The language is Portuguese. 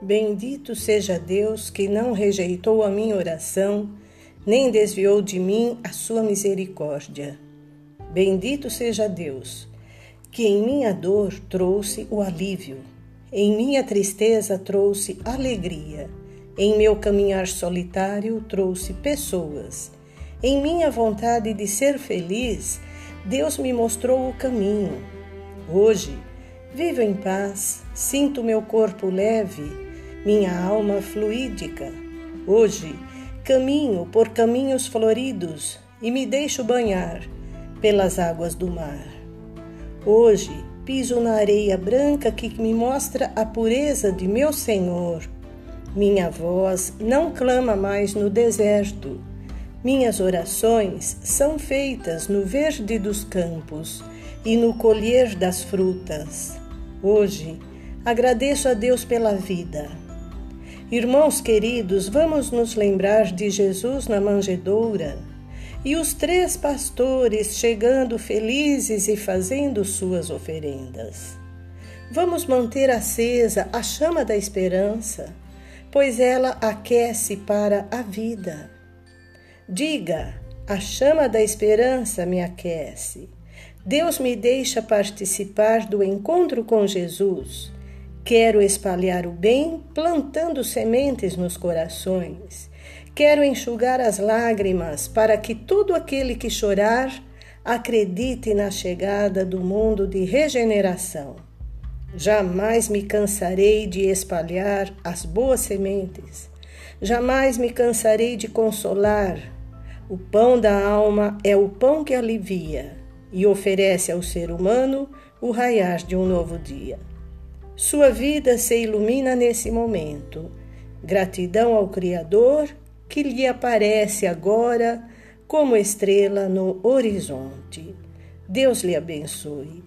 Bendito seja Deus que não rejeitou a minha oração, nem desviou de mim a sua misericórdia. Bendito seja Deus, que em minha dor trouxe o alívio, em minha tristeza trouxe alegria, em meu caminhar solitário trouxe pessoas, em minha vontade de ser feliz, Deus me mostrou o caminho. Hoje, vivo em paz, sinto meu corpo leve minha alma fluídica. Hoje caminho por caminhos floridos e me deixo banhar pelas águas do mar. Hoje piso na areia branca que me mostra a pureza de meu Senhor. Minha voz não clama mais no deserto. Minhas orações são feitas no verde dos campos e no colher das frutas. Hoje agradeço a Deus pela vida Irmãos queridos, vamos nos lembrar de Jesus na manjedoura e os três pastores chegando felizes e fazendo suas oferendas. Vamos manter acesa a chama da esperança, pois ela aquece para a vida. Diga: a chama da esperança me aquece. Deus me deixa participar do encontro com Jesus Quero espalhar o bem, plantando sementes nos corações. Quero enxugar as lágrimas, para que todo aquele que chorar acredite na chegada do mundo de regeneração. Jamais me cansarei de espalhar as boas sementes. Jamais me cansarei de consolar. O pão da alma é o pão que alivia e oferece ao ser humano o raiar de um novo dia. Sua vida se ilumina nesse momento. Gratidão ao Criador que lhe aparece agora como estrela no horizonte. Deus lhe abençoe.